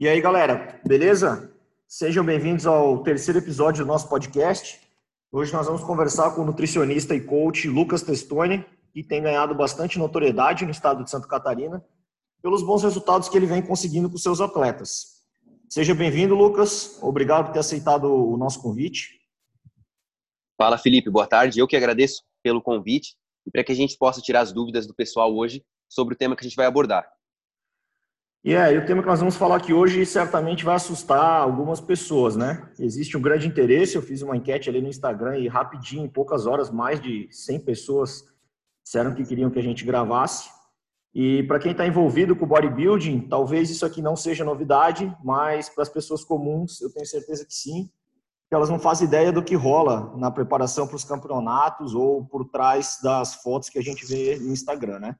E aí, galera, beleza? Sejam bem-vindos ao terceiro episódio do nosso podcast. Hoje nós vamos conversar com o nutricionista e coach Lucas Testoni, que tem ganhado bastante notoriedade no estado de Santa Catarina pelos bons resultados que ele vem conseguindo com seus atletas. Seja bem-vindo, Lucas. Obrigado por ter aceitado o nosso convite. Fala, Felipe. Boa tarde. Eu que agradeço pelo convite e para que a gente possa tirar as dúvidas do pessoal hoje sobre o tema que a gente vai abordar. E é, o tema que nós vamos falar aqui hoje certamente vai assustar algumas pessoas, né? Existe um grande interesse, eu fiz uma enquete ali no Instagram e rapidinho, em poucas horas, mais de 100 pessoas disseram que queriam que a gente gravasse. E para quem está envolvido com bodybuilding, talvez isso aqui não seja novidade, mas para as pessoas comuns, eu tenho certeza que sim, que elas não fazem ideia do que rola na preparação para os campeonatos ou por trás das fotos que a gente vê no Instagram, né?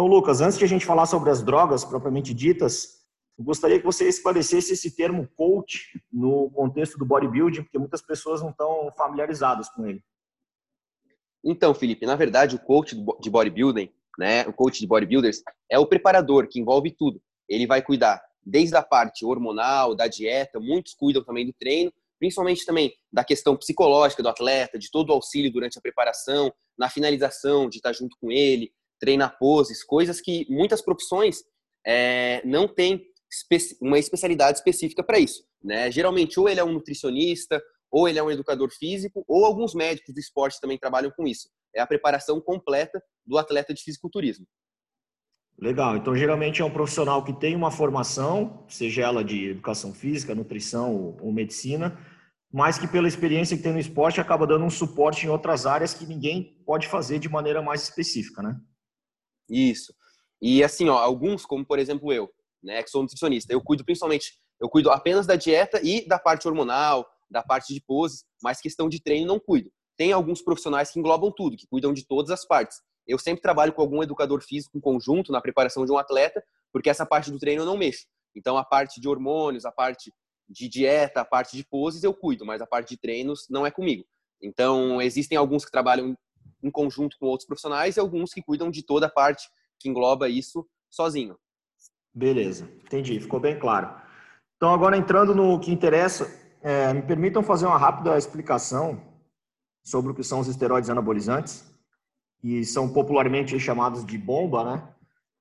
Então, Lucas, antes de a gente falar sobre as drogas propriamente ditas, eu gostaria que você esclarecesse esse termo coach no contexto do bodybuilding, porque muitas pessoas não estão familiarizadas com ele. Então, Felipe, na verdade, o coach de bodybuilding, né, o coach de bodybuilders, é o preparador que envolve tudo. Ele vai cuidar desde a parte hormonal, da dieta, muitos cuidam também do treino, principalmente também da questão psicológica do atleta, de todo o auxílio durante a preparação, na finalização, de estar junto com ele, treinar poses, coisas que muitas profissões é, não têm uma especialidade específica para isso. Né? Geralmente, ou ele é um nutricionista, ou ele é um educador físico, ou alguns médicos do esporte também trabalham com isso. É a preparação completa do atleta de fisiculturismo. Legal. Então, geralmente é um profissional que tem uma formação, seja ela de educação física, nutrição ou medicina, mas que pela experiência que tem no esporte acaba dando um suporte em outras áreas que ninguém pode fazer de maneira mais específica, né? Isso. E assim, ó, alguns, como por exemplo eu, né, que sou nutricionista, eu cuido principalmente, eu cuido apenas da dieta e da parte hormonal, da parte de poses, mas questão de treino não cuido. Tem alguns profissionais que englobam tudo, que cuidam de todas as partes. Eu sempre trabalho com algum educador físico em conjunto na preparação de um atleta, porque essa parte do treino eu não mexo. Então a parte de hormônios, a parte de dieta, a parte de poses eu cuido, mas a parte de treinos não é comigo. Então existem alguns que trabalham em conjunto com outros profissionais e alguns que cuidam de toda a parte que engloba isso sozinho. Beleza, entendi, ficou bem claro. Então, agora entrando no que interessa, é, me permitam fazer uma rápida explicação sobre o que são os esteroides anabolizantes, que são popularmente chamados de bomba, né?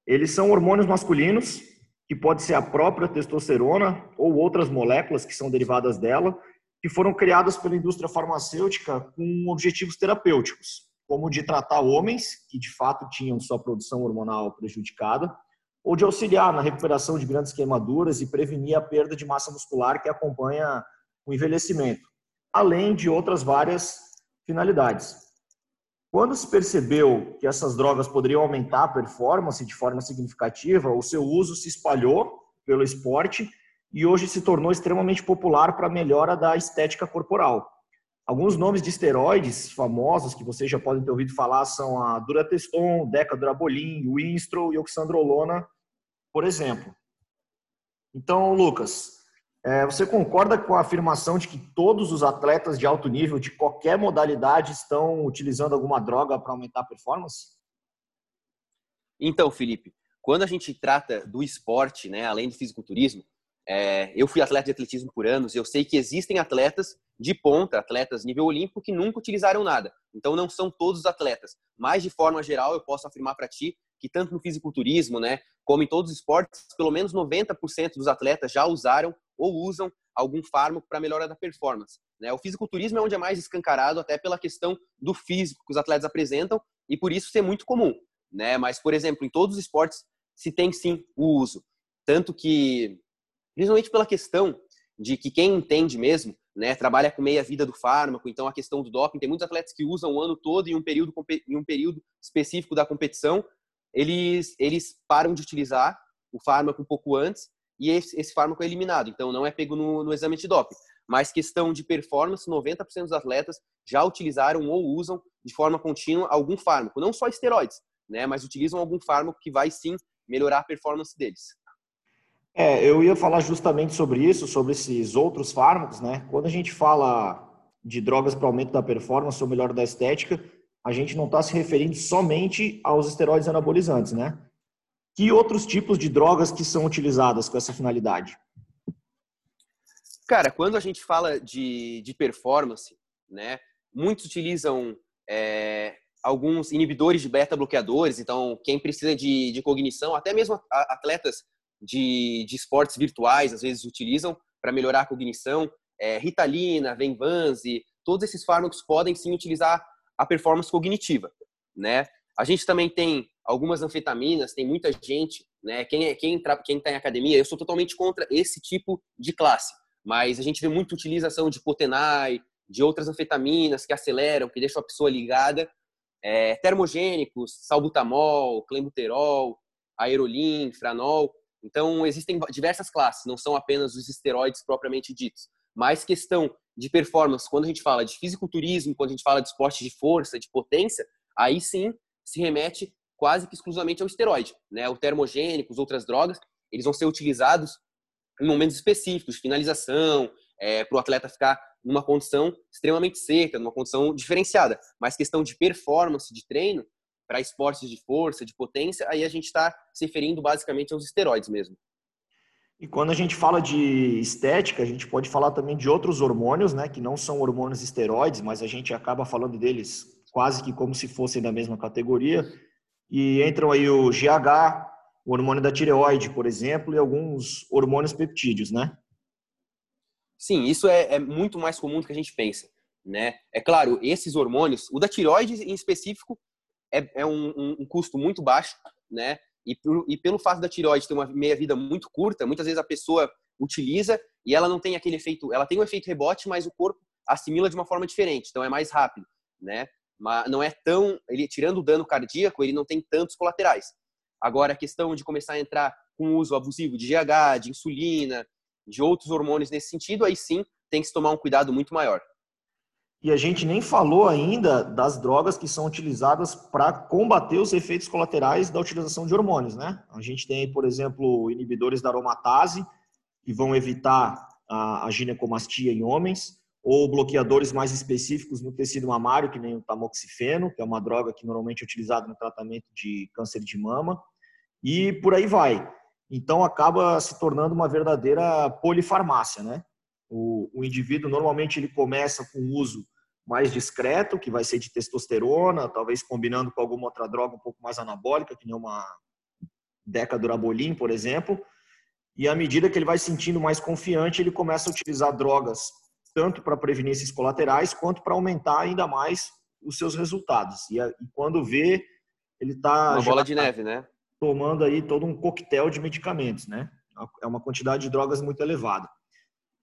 Eles são hormônios masculinos, que pode ser a própria testosterona ou outras moléculas que são derivadas dela, que foram criadas pela indústria farmacêutica com objetivos terapêuticos como de tratar homens que de fato tinham sua produção hormonal prejudicada, ou de auxiliar na recuperação de grandes queimaduras e prevenir a perda de massa muscular que acompanha o envelhecimento, além de outras várias finalidades. Quando se percebeu que essas drogas poderiam aumentar a performance de forma significativa, o seu uso se espalhou pelo esporte e hoje se tornou extremamente popular para a melhora da estética corporal. Alguns nomes de esteroides famosos que vocês já podem ter ouvido falar são a Durateston, Decadrabolin, Winstrol e Oxandrolona, por exemplo. Então, Lucas, é, você concorda com a afirmação de que todos os atletas de alto nível, de qualquer modalidade, estão utilizando alguma droga para aumentar a performance? Então, Felipe, quando a gente trata do esporte, né, além do fisiculturismo, é, eu fui atleta de atletismo por anos, eu sei que existem atletas de ponta, atletas nível olímpico, que nunca utilizaram nada. Então, não são todos os atletas. Mas, de forma geral, eu posso afirmar para ti que tanto no fisiculturismo, né, como em todos os esportes, pelo menos 90% dos atletas já usaram ou usam algum fármaco para melhora da performance. Né? O fisiculturismo é onde é mais escancarado, até pela questão do físico que os atletas apresentam, e por isso ser muito comum. Né? Mas, por exemplo, em todos os esportes se tem sim o uso. Tanto que principalmente pela questão de que quem entende mesmo, né, trabalha com meia vida do fármaco, então a questão do doping, tem muitos atletas que usam o ano todo em um período em um período específico da competição, eles eles param de utilizar o fármaco um pouco antes e esse, esse fármaco é eliminado, então não é pego no, no exame de doping. Mas questão de performance, 90% dos atletas já utilizaram ou usam de forma contínua algum fármaco, não só esteroides, né, mas utilizam algum fármaco que vai sim melhorar a performance deles. É, eu ia falar justamente sobre isso, sobre esses outros fármacos, né? Quando a gente fala de drogas para aumento da performance ou melhor da estética, a gente não está se referindo somente aos esteroides anabolizantes, né? Que outros tipos de drogas que são utilizadas com essa finalidade? Cara, quando a gente fala de, de performance, né, muitos utilizam é, alguns inibidores de beta-bloqueadores, então quem precisa de, de cognição, até mesmo atletas de, de esportes virtuais, às vezes utilizam para melhorar a cognição, é, Ritalina, Venvanse, todos esses fármacos podem sim utilizar a performance cognitiva, né? A gente também tem algumas anfetaminas, tem muita gente, né? Quem é quem quem está em academia, eu sou totalmente contra esse tipo de classe, mas a gente vê muita utilização de Potenai, de outras anfetaminas que aceleram, que deixam a pessoa ligada, é, termogênicos, salbutamol, clenbuterol, aerolin, franol. Então existem diversas classes, não são apenas os esteroides propriamente ditos, mas questão de performance, quando a gente fala de fisiculturismo, quando a gente fala de esporte de força, de potência, aí sim se remete quase que exclusivamente ao esteroide, né? O termogênico, outras drogas, eles vão ser utilizados em momentos específicos, finalização, é, para o atleta ficar numa condição extremamente seca, numa condição diferenciada. Mas questão de performance, de treino, para esportes de força, de potência, aí a gente está se referindo basicamente aos esteroides mesmo. E quando a gente fala de estética, a gente pode falar também de outros hormônios, né, que não são hormônios esteroides, mas a gente acaba falando deles quase que como se fossem da mesma categoria. E entram aí o GH, o hormônio da tireoide, por exemplo, e alguns hormônios peptídeos, né? Sim, isso é, é muito mais comum do que a gente pensa, né? É claro, esses hormônios, o da tireoide em específico é, é um, um, um custo muito baixo, né? E, por, e pelo fato da tireoide ter uma meia-vida muito curta, muitas vezes a pessoa utiliza e ela não tem aquele efeito, ela tem um efeito rebote, mas o corpo assimila de uma forma diferente, então é mais rápido, né? Mas não é tão, ele tirando o dano cardíaco, ele não tem tantos colaterais. Agora a questão de começar a entrar com uso abusivo de GH, de insulina, de outros hormônios nesse sentido, aí sim tem que se tomar um cuidado muito maior. E a gente nem falou ainda das drogas que são utilizadas para combater os efeitos colaterais da utilização de hormônios, né? A gente tem, por exemplo, inibidores da aromatase, que vão evitar a, ginecomastia em homens, ou bloqueadores mais específicos no tecido mamário, que nem o tamoxifeno, que é uma droga que normalmente é utilizada no tratamento de câncer de mama, e por aí vai. Então acaba se tornando uma verdadeira polifarmácia, né? O, o indivíduo normalmente ele começa com o uso mais discreto, que vai ser de testosterona, talvez combinando com alguma outra droga um pouco mais anabólica, que nem uma decadurabolin, por exemplo. E à medida que ele vai se sentindo mais confiante, ele começa a utilizar drogas tanto para prevenir esses colaterais quanto para aumentar ainda mais os seus resultados. E, e quando vê, ele está uma bola de tá neve, né? Tomando aí todo um coquetel de medicamentos, né? É uma quantidade de drogas muito elevada.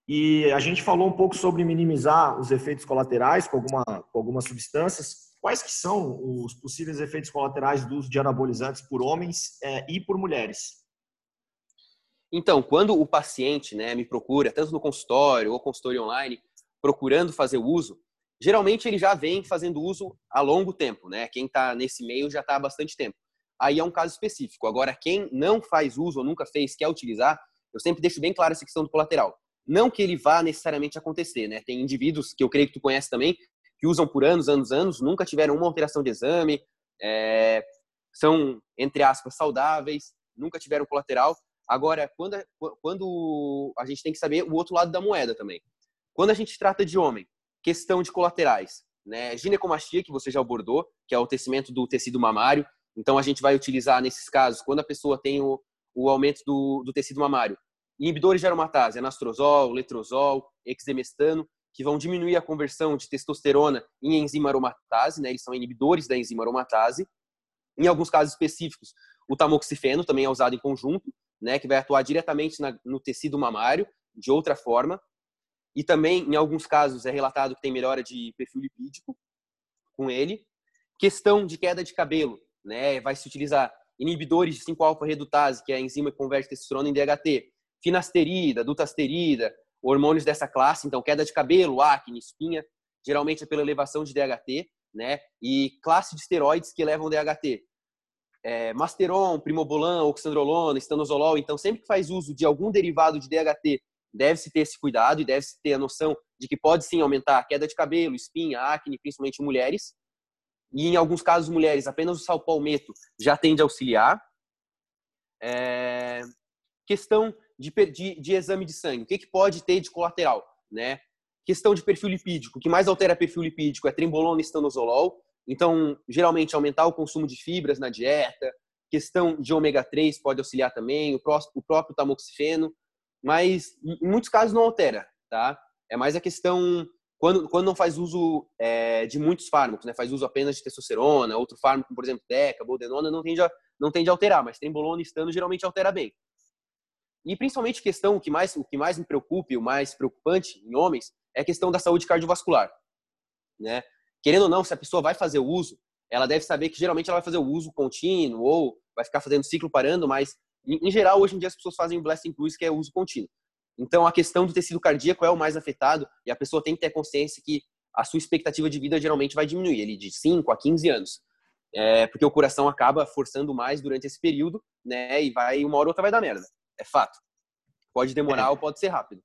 E a gente falou um pouco sobre minimizar os efeitos colaterais com, alguma, com algumas substâncias. Quais que são os possíveis efeitos colaterais do uso de anabolizantes por homens é, e por mulheres? Então, quando o paciente né, me procura, tanto no consultório ou consultório online, procurando fazer uso, geralmente ele já vem fazendo uso há longo tempo, né? Quem está nesse meio já está há bastante tempo. Aí é um caso específico. Agora, quem não faz uso ou nunca fez, quer utilizar, eu sempre deixo bem claro essa questão do colateral. Não que ele vá necessariamente acontecer, né? Tem indivíduos que eu creio que tu conhece também, que usam por anos, anos, anos, nunca tiveram uma alteração de exame, é, são, entre aspas, saudáveis, nunca tiveram colateral. Agora, quando, quando a gente tem que saber o outro lado da moeda também. Quando a gente trata de homem, questão de colaterais, né? Ginecomastia, que você já abordou, que é o tecimento do tecido mamário. Então, a gente vai utilizar nesses casos, quando a pessoa tem o, o aumento do, do tecido mamário, Inibidores de aromatase, anastrozol, letrozol, exemestano, que vão diminuir a conversão de testosterona em enzima aromatase, né? Eles são inibidores da enzima aromatase. Em alguns casos específicos, o tamoxifeno também é usado em conjunto, né? Que vai atuar diretamente na, no tecido mamário, de outra forma. E também, em alguns casos, é relatado que tem melhora de perfil lipídico com ele. Questão de queda de cabelo, né? Vai se utilizar inibidores de 5-alfa-redutase, que é a enzima que converte testosterona em DHT, finasterida, dutasterida, hormônios dessa classe, então queda de cabelo, acne, espinha, geralmente é pela elevação de DHT, né? E classe de esteroides que elevam DHT. É, Masteron, Primobolan, Oxandrolona, Estanozolol, então sempre que faz uso de algum derivado de DHT, deve-se ter esse cuidado e deve-se ter a noção de que pode sim aumentar a queda de cabelo, espinha, acne, principalmente mulheres. E em alguns casos, mulheres, apenas o salpalmeto já tende a auxiliar. É... Questão de, de, de exame de sangue. O que, que pode ter de colateral, né? Questão de perfil lipídico. O que mais altera perfil lipídico é trembolona e estanozolol. Então, geralmente, aumentar o consumo de fibras na dieta. Questão de ômega 3 pode auxiliar também. O, pró o próprio tamoxifeno. Mas, em muitos casos, não altera, tá? É mais a questão quando, quando não faz uso é, de muitos fármacos, né? Faz uso apenas de testosterona, outro fármaco, por exemplo, deca, boldenona, não tende a, não tende a alterar, mas trembolona e estano geralmente altera bem. E principalmente questão, o que mais, o que mais me preocupa e o mais preocupante em homens é a questão da saúde cardiovascular, né? Querendo ou não, se a pessoa vai fazer o uso, ela deve saber que geralmente ela vai fazer o uso contínuo ou vai ficar fazendo ciclo parando, mas em, geral hoje em dia as pessoas fazem o blessing plus, que é o uso contínuo. Então, a questão do tecido cardíaco é o mais afetado e a pessoa tem que ter consciência que a sua expectativa de vida geralmente vai diminuir, ele de 5 a 15 anos. É, porque o coração acaba forçando mais durante esse período, né? E vai, uma hora ou outra vai dar merda. É fato. Pode demorar é. ou pode ser rápido.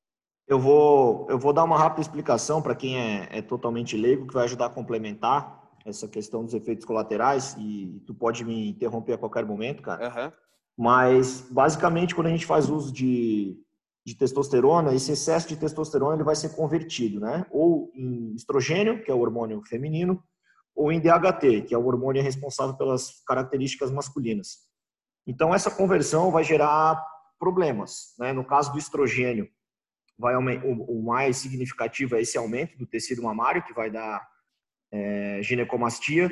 Eu vou, eu vou dar uma rápida explicação para quem é, é, totalmente leigo, que vai ajudar a complementar essa questão dos efeitos colaterais. E, tu pode me interromper a qualquer momento, cara. Uhum. Mas, basicamente, quando a gente faz uso de, de testosterona, esse excesso de testosterona ele vai ser convertido, né? Ou em estrogênio, que é o hormônio feminino, ou em DHT, que é o hormônio responsável pelas características masculinas. Então essa conversão vai gerar problemas, né? No caso do estrogênio, vai o mais significativo é esse aumento do tecido mamário que vai dar é, ginecomastia,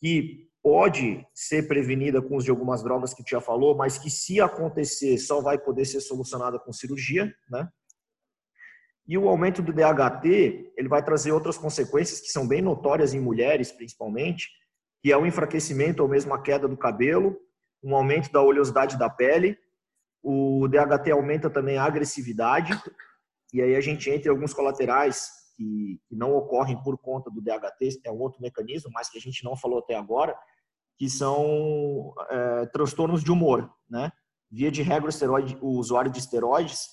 que pode ser prevenida com uso de algumas drogas que tu já falou, mas que se acontecer só vai poder ser solucionada com cirurgia, né? E o aumento do DHT, ele vai trazer outras consequências que são bem notórias em mulheres, principalmente, que é o enfraquecimento ou mesmo a queda do cabelo, um aumento da oleosidade da pele, o DHT aumenta também a agressividade, e aí a gente entra em alguns colaterais que, não ocorrem por conta do DHT, é um outro mecanismo, mas que a gente não falou até agora, que são é, transtornos de humor, né? Via de regra, o, o usuário de esteroides,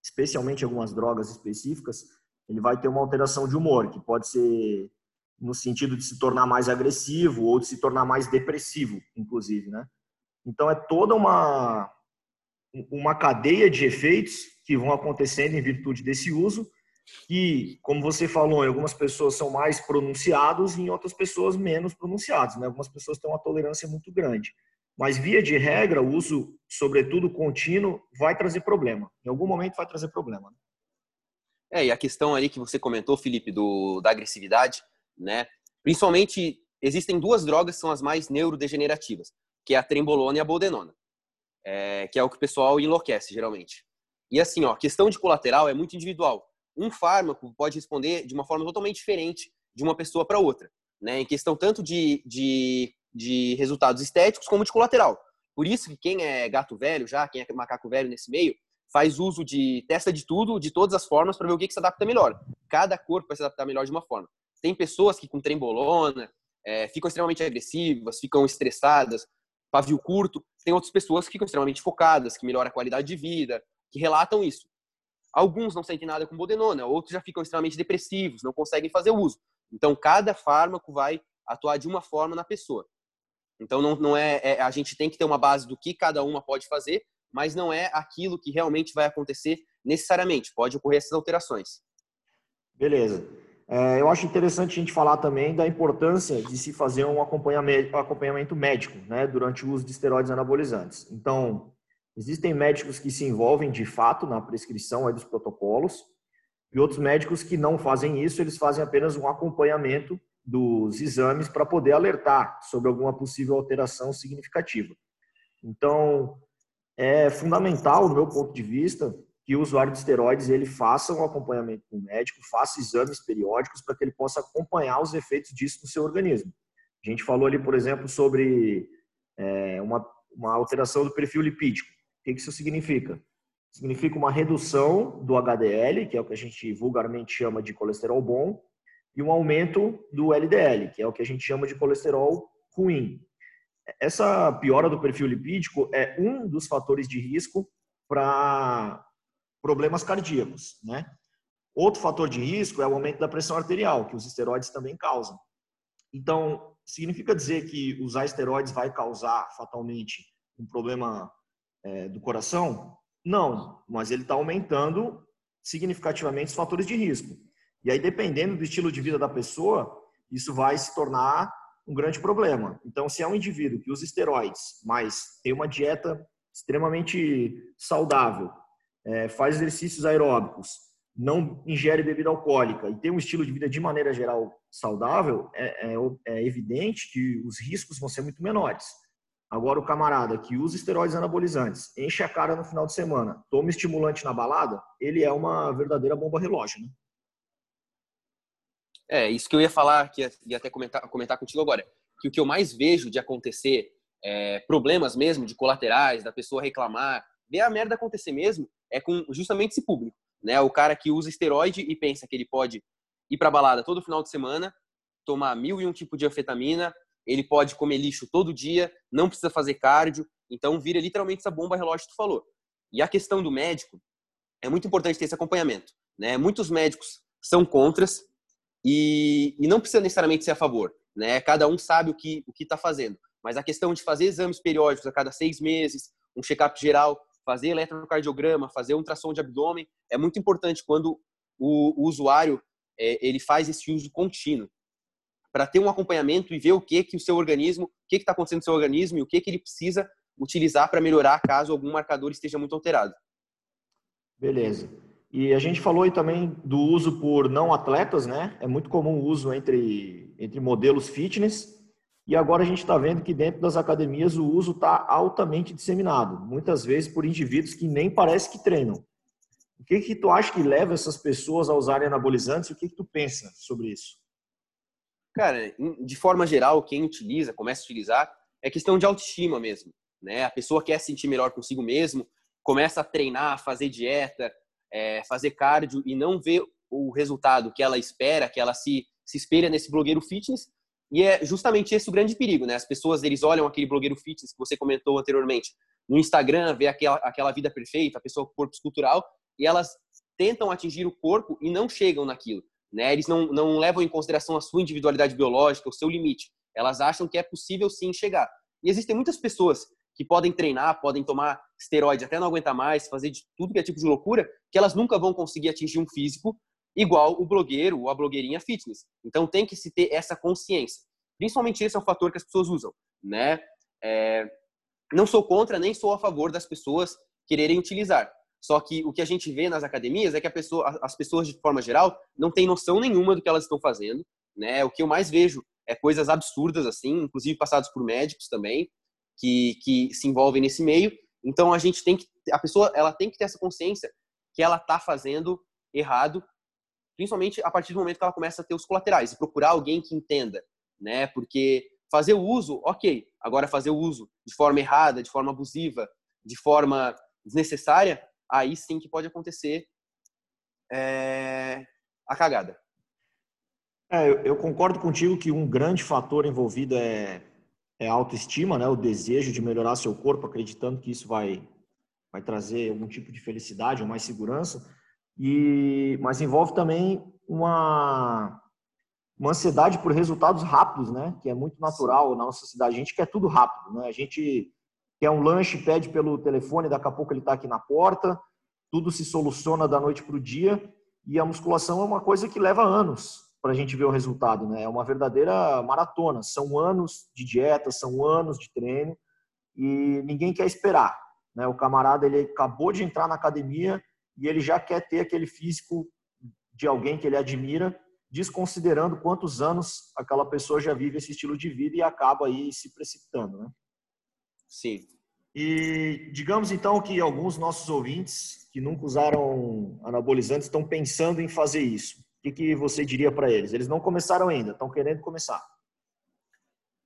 especialmente algumas drogas específicas, ele vai ter uma alteração de humor, que pode ser no sentido de se tornar mais agressivo ou de se tornar mais depressivo, inclusive, né? Então é toda uma uma cadeia de efeitos que vão acontecendo em virtude desse uso que, como você falou, em algumas pessoas são mais pronunciados e em outras pessoas menos pronunciados. Né? Algumas pessoas têm uma tolerância muito grande. Mas, via de regra, o uso, sobretudo contínuo, vai trazer problema. Em algum momento vai trazer problema. Né? É, e a questão aí que você comentou, Felipe, do, da agressividade, né? Principalmente, existem duas drogas que são as mais neurodegenerativas, que é a trembolona e a boldenona, é, que é o que o pessoal enlouquece, geralmente. E assim, ó, questão de colateral é muito individual um fármaco pode responder de uma forma totalmente diferente de uma pessoa para outra, né? Em questão tanto de, de, de resultados estéticos como de colateral. Por isso que quem é gato velho já, quem é macaco velho nesse meio, faz uso de testa de tudo, de todas as formas para ver o que, que se adapta melhor. Cada corpo vai se adaptar melhor de uma forma. Tem pessoas que com trembolona é, ficam extremamente agressivas, ficam estressadas, pavio curto. Tem outras pessoas que ficam extremamente focadas, que melhora a qualidade de vida, que relatam isso. Alguns não sentem nada com bodenona, outros já ficam extremamente depressivos, não conseguem fazer uso. Então, cada fármaco vai atuar de uma forma na pessoa. Então, não, não é, é, a gente tem que ter uma base do que cada uma pode fazer, mas não é aquilo que realmente vai acontecer necessariamente. Pode ocorrer essas alterações. Beleza. É, eu acho interessante a gente falar também da importância de se fazer um acompanhamento, médico né, durante o uso de esteroides anabolizantes. Então, Existem médicos que se envolvem de fato na prescrição dos protocolos e outros médicos que não fazem isso, eles fazem apenas um acompanhamento dos exames para poder alertar sobre alguma possível alteração significativa. Então, é fundamental, do meu ponto de vista, que o usuário de esteroides ele faça um acompanhamento com o médico, faça exames periódicos para que ele possa acompanhar os efeitos disso no seu organismo. A gente falou ali, por exemplo, sobre é, uma, uma alteração do perfil lipídico. O que isso significa? Significa uma redução do HDL, que é o que a gente vulgarmente chama de colesterol bom, e um aumento do LDL, que é o que a gente chama de colesterol ruim. Essa piora do perfil lipídico é um dos fatores de risco para problemas cardíacos, né? Outro fator de risco é o aumento da pressão arterial, que os esteroides também causam. Então, significa dizer que usar esteroides vai causar fatalmente um problema é, do coração? Não, mas ele está aumentando significativamente os fatores de risco. E aí, dependendo do estilo de vida da pessoa, isso vai se tornar um grande problema. Então, se é um indivíduo que usa esteroides, mas tem uma dieta extremamente saudável, é, faz exercícios aeróbicos, não ingere bebida alcoólica e tem um estilo de vida de maneira geral saudável, é, é, é evidente que os riscos vão ser muito menores. Agora, o camarada que usa esteroides anabolizantes, enche a cara no final de semana, toma estimulante na balada, ele é uma verdadeira bomba relógio, né? É, isso que eu ia falar, que ia, até comentar, comentar contigo agora. Que o que eu mais vejo de acontecer, é, problemas mesmo, de colaterais, da pessoa reclamar, ver a merda acontecer mesmo, é com justamente esse público. Né? O cara que usa esteroide e pensa que ele pode ir pra balada todo final de semana, tomar mil e um tipo de anfetamina, ele pode comer lixo todo dia, não precisa fazer cardio, então vira literalmente essa bomba relógio que tu falou. E a questão do médico, é muito importante ter esse acompanhamento. Né? Muitos médicos são contras e, e não precisa necessariamente ser a favor. Né? Cada um sabe o que o está fazendo. Mas a questão de fazer exames periódicos a cada seis meses, um check-up geral, fazer eletrocardiograma, fazer ultrassom de abdômen, é muito importante quando o, o usuário é, ele faz esse uso contínuo para ter um acompanhamento e ver o que que o seu organismo, o que está acontecendo no seu organismo e o que que ele precisa utilizar para melhorar caso algum marcador esteja muito alterado. Beleza. E a gente falou aí também do uso por não atletas, né? É muito comum o uso entre, entre modelos fitness. E agora a gente está vendo que dentro das academias o uso está altamente disseminado, muitas vezes por indivíduos que nem parece que treinam. O que que tu acha que leva essas pessoas a usarem anabolizantes e o que que tu pensa sobre isso? Cara, de forma geral, quem utiliza, começa a utilizar, é questão de autoestima mesmo. Né? A pessoa quer se sentir melhor consigo mesmo, começa a treinar, fazer dieta, é, fazer cardio e não vê o resultado que ela espera, que ela se, se espelha nesse blogueiro fitness. E é justamente esse o grande perigo, né? As pessoas, eles olham aquele blogueiro fitness que você comentou anteriormente no Instagram, vê aquela, aquela vida perfeita, a pessoa com corpo escultural, e elas tentam atingir o corpo e não chegam naquilo. Né? Eles não, não levam em consideração a sua individualidade biológica, o seu limite. Elas acham que é possível sim chegar. E existem muitas pessoas que podem treinar, podem tomar esteroide até não aguentar mais, fazer de tudo que é tipo de loucura, que elas nunca vão conseguir atingir um físico igual o blogueiro ou a blogueirinha fitness. Então tem que se ter essa consciência. Principalmente esse é um fator que as pessoas usam, né? É... não sou contra nem sou a favor das pessoas quererem utilizar. Só que o que a gente vê nas academias é que pessoa, as pessoas, de forma geral, não têm noção nenhuma do que elas estão fazendo. Né? O que eu mais vejo é coisas absurdas, assim, inclusive passadas por médicos também, que, que se envolvem nesse meio. Então, a gente tem que... A pessoa ela tem que ter essa consciência que ela está fazendo errado, principalmente a partir do momento que ela começa a ter os colaterais, e procurar alguém que entenda, né? Porque fazer o uso, ok. Agora, fazer o uso de forma errada, de forma abusiva, de forma desnecessária, aí sim que pode acontecer é, a cagada. É, eu, concordo contigo que um grande fator envolvido é, é a autoestima, né? o desejo de melhorar seu corpo, acreditando que isso vai, vai trazer algum tipo de felicidade ou mais segurança. E, mas envolve também uma, uma ansiedade por resultados rápidos, né? que é muito natural na nossa sociedade. A gente quer tudo rápido. Né? A gente quer um lanche, pede pelo telefone, daqui a pouco ele está aqui na porta, tudo se soluciona da noite para o dia, e a musculação é uma coisa que leva anos para a gente ver o resultado, né? É uma verdadeira maratona, são anos de dieta, são anos de treino, e ninguém quer esperar, né? O camarada, ele acabou de entrar na academia e ele já quer ter aquele físico de alguém que ele admira, desconsiderando quantos anos aquela pessoa já vive esse estilo de vida e acaba aí se precipitando, né? Sim. E digamos então que alguns nossos ouvintes que nunca usaram anabolizantes estão pensando em fazer isso. O que, que você diria para eles? Eles não começaram ainda, estão querendo começar.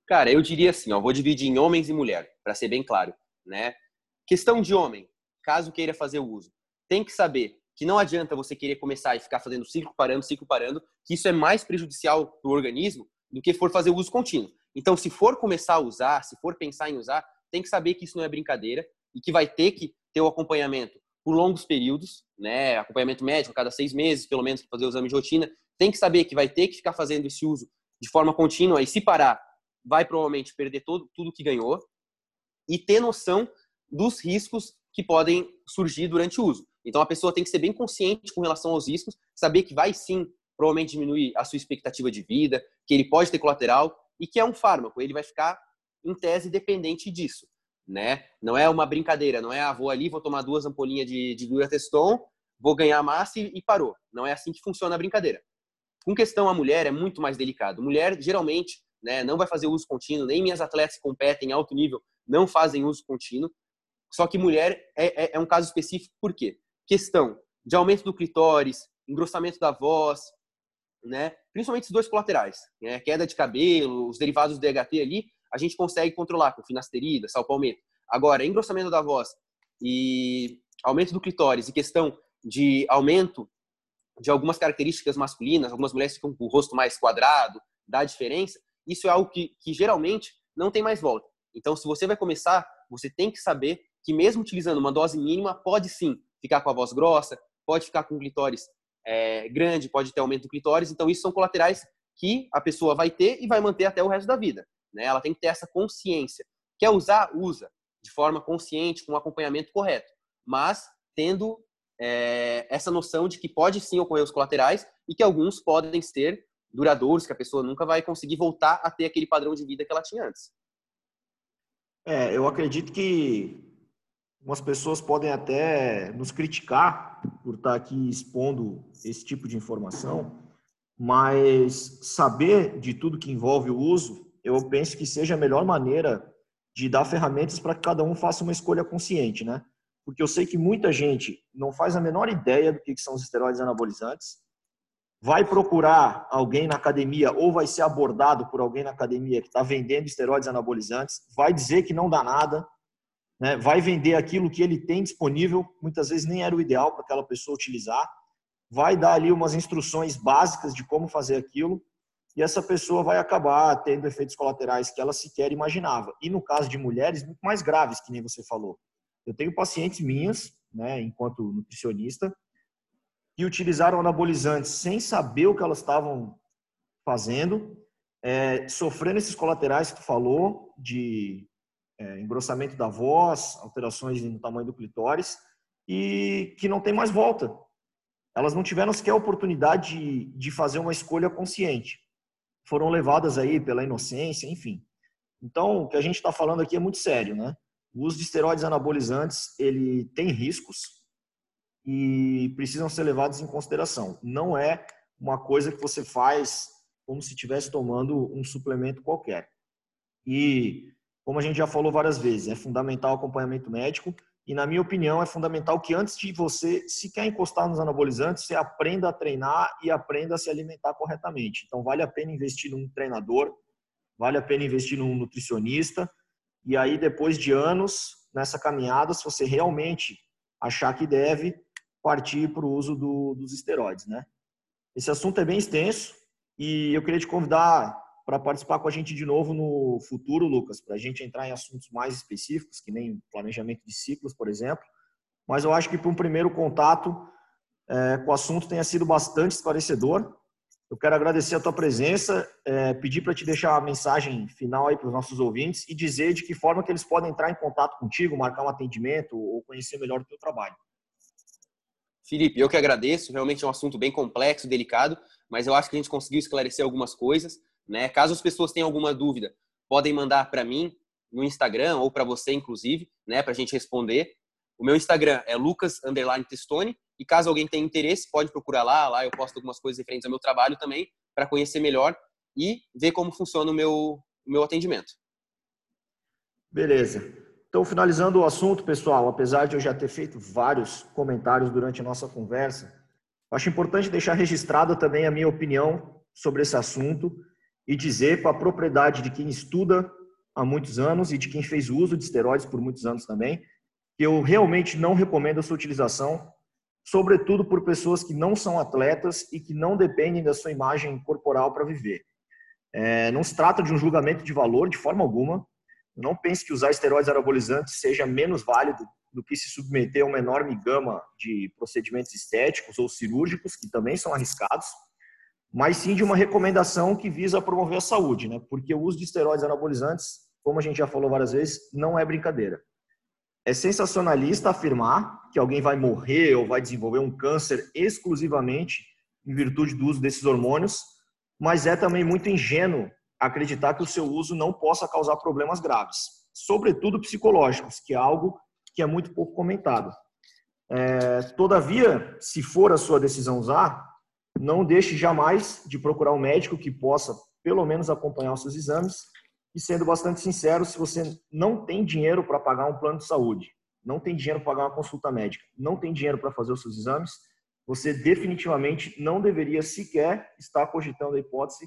Cara, eu diria assim, ó, vou dividir em homens e mulher, para ser bem claro, né? Questão de homem, caso queira fazer o uso, tem que saber que não adianta você querer começar e ficar fazendo ciclo parando, ciclo parando, que isso é mais prejudicial para o organismo do que for fazer o uso contínuo. Então, se for começar a usar, se for pensar em usar, tem que saber que isso não é brincadeira e que vai ter que ter o acompanhamento por longos períodos, né? Acompanhamento médico cada seis meses, pelo menos, para fazer o exame de rotina. Tem que saber que vai ter que ficar fazendo esse uso de forma contínua e se parar, vai provavelmente perder todo, tudo que ganhou e ter noção dos riscos que podem surgir durante o uso. Então a pessoa tem que ser bem consciente com relação aos riscos, saber que vai sim provavelmente diminuir a sua expectativa de vida, que ele pode ter colateral e que é um fármaco, ele vai ficar em tese dependente disso, né? Não é uma brincadeira, não é ah, vou ali, vou tomar duas ampolinhas de, de durateston, vou ganhar massa e, e parou. Não é assim que funciona a brincadeira. Com questão a mulher é muito mais delicado. Mulher geralmente, né, não vai fazer uso contínuo, nem minhas atletas que competem em alto nível não fazem uso contínuo. Só que mulher é, é, é um caso específico, por quê? Questão de aumento do clitóris, engrossamento da voz, né? Principalmente os dois colaterais, né? Queda de cabelo, os derivados do DHT ali, a gente consegue controlar com finasterida, salpalmeto. Agora, engrossamento da voz e aumento do clitóris e questão de aumento de algumas características masculinas, algumas mulheres ficam com o rosto mais quadrado, dá diferença, isso é algo que, que geralmente não tem mais volta. Então, se você vai começar, você tem que saber que mesmo utilizando uma dose mínima, pode sim ficar com a voz grossa, pode ficar com clitóris é, grande, pode ter aumento do clitóris. Então, isso são colaterais que a pessoa vai ter e vai manter até o resto da vida. Né? Ela tem que ter essa consciência. Quer usar? Usa. De forma consciente, com um acompanhamento correto. Mas tendo é, essa noção de que pode sim ocorrer os colaterais e que alguns podem ser duradouros, que a pessoa nunca vai conseguir voltar a ter aquele padrão de vida que ela tinha antes. É, eu acredito que Algumas pessoas podem até nos criticar por estar aqui expondo esse tipo de informação, mas saber de tudo que envolve o uso, eu penso que seja a melhor maneira de dar ferramentas para que cada um faça uma escolha consciente, né? Porque eu sei que muita gente não faz a menor ideia do que são os esteroides anabolizantes, vai procurar alguém na academia ou vai ser abordado por alguém na academia que está vendendo esteroides anabolizantes, vai dizer que não dá nada, né, vai vender aquilo que ele tem disponível, muitas vezes nem era o ideal para aquela pessoa utilizar, vai dar ali umas instruções básicas de como fazer aquilo, e essa pessoa vai acabar tendo efeitos colaterais que ela sequer imaginava. E no caso de mulheres, muito mais graves, que nem você falou. Eu tenho pacientes minhas, né, enquanto nutricionista, que utilizaram anabolizantes sem saber o que elas estavam fazendo, é, sofrendo esses colaterais que tu falou, de é, engrossamento da voz, alterações no tamanho do clitóris e que não tem mais volta. Elas não tiveram sequer a oportunidade de, de fazer uma escolha consciente. Foram levadas aí pela inocência, enfim. Então, o que a gente está falando aqui é muito sério, né? O uso de esteroides anabolizantes, ele tem riscos e precisam ser levados em consideração. Não é uma coisa que você faz como se estivesse tomando um suplemento qualquer. E como a gente já falou várias vezes, é fundamental o acompanhamento médico e, na minha opinião, é fundamental que antes de você se quer encostar nos anabolizantes, você aprenda a treinar e aprenda a se alimentar corretamente. Então, vale a pena investir num treinador, vale a pena investir num nutricionista e aí, depois de anos nessa caminhada, se você realmente achar que deve, partir para o uso do, dos esteroides, né? Esse assunto é bem extenso e eu queria te convidar para participar com a gente de novo no futuro, Lucas, para a gente entrar em assuntos mais específicos, que nem planejamento de ciclos, por exemplo. Mas eu acho que para um primeiro contato é, com o assunto tenha sido bastante esclarecedor. Eu quero agradecer a tua presença, é, pedir para te deixar a mensagem final aí para os nossos ouvintes e dizer de que forma que eles podem entrar em contato contigo, marcar um atendimento ou conhecer melhor o teu trabalho. Felipe, eu que agradeço. Realmente é um assunto bem complexo, delicado, mas eu acho que a gente conseguiu esclarecer algumas coisas. Né? Caso as pessoas tenham alguma dúvida, podem mandar para mim no Instagram ou para você, inclusive, né, para a gente responder. O meu Instagram é lucas testone e caso alguém tenha interesse, pode procurar lá. Lá eu posto algumas coisas referentes ao meu trabalho também para conhecer melhor e ver como funciona o meu, o meu atendimento. Beleza. Então, finalizando o assunto, pessoal, apesar de eu já ter feito vários comentários durante a nossa conversa, acho importante deixar registrada também a minha opinião sobre esse assunto e dizer com a propriedade de quem estuda há muitos anos e de quem fez uso de esteroides por muitos anos também, que eu realmente não recomendo a sua utilização, sobretudo por pessoas que não são atletas e que não dependem da sua imagem corporal para viver. É, não se trata de um julgamento de valor de forma alguma. Não pense que usar esteroides anabolizantes seja menos válido do que se submeter a uma enorme gama de procedimentos estéticos ou cirúrgicos, que também são arriscados mas sim de uma recomendação que visa promover a saúde, né? Porque o uso de esteroides anabolizantes, como a gente já falou várias vezes, não é brincadeira. É sensacionalista afirmar que alguém vai morrer ou vai desenvolver um câncer exclusivamente em virtude do uso desses hormônios, mas é também muito ingênuo acreditar que o seu uso não possa causar problemas graves, sobretudo psicológicos, que é algo que é muito pouco comentado. É, todavia, se for a sua decisão usar, não deixe jamais de procurar um médico que possa, pelo menos, acompanhar os seus exames. E sendo bastante sincero, se você não tem dinheiro para pagar um plano de saúde, não tem dinheiro para pagar uma consulta médica, não tem dinheiro para fazer os seus exames, você definitivamente não deveria sequer estar cogitando a hipótese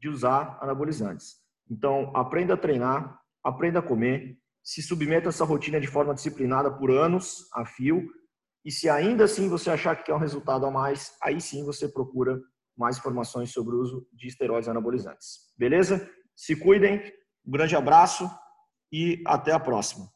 de usar anabolizantes. Então, aprenda a treinar, aprenda a comer, se submeta a essa rotina de forma disciplinada por anos a fio, e se ainda assim você achar que quer um resultado a mais, aí sim você procura mais informações sobre o uso de esteroides anabolizantes. Beleza? Se cuidem, um grande abraço e até a próxima.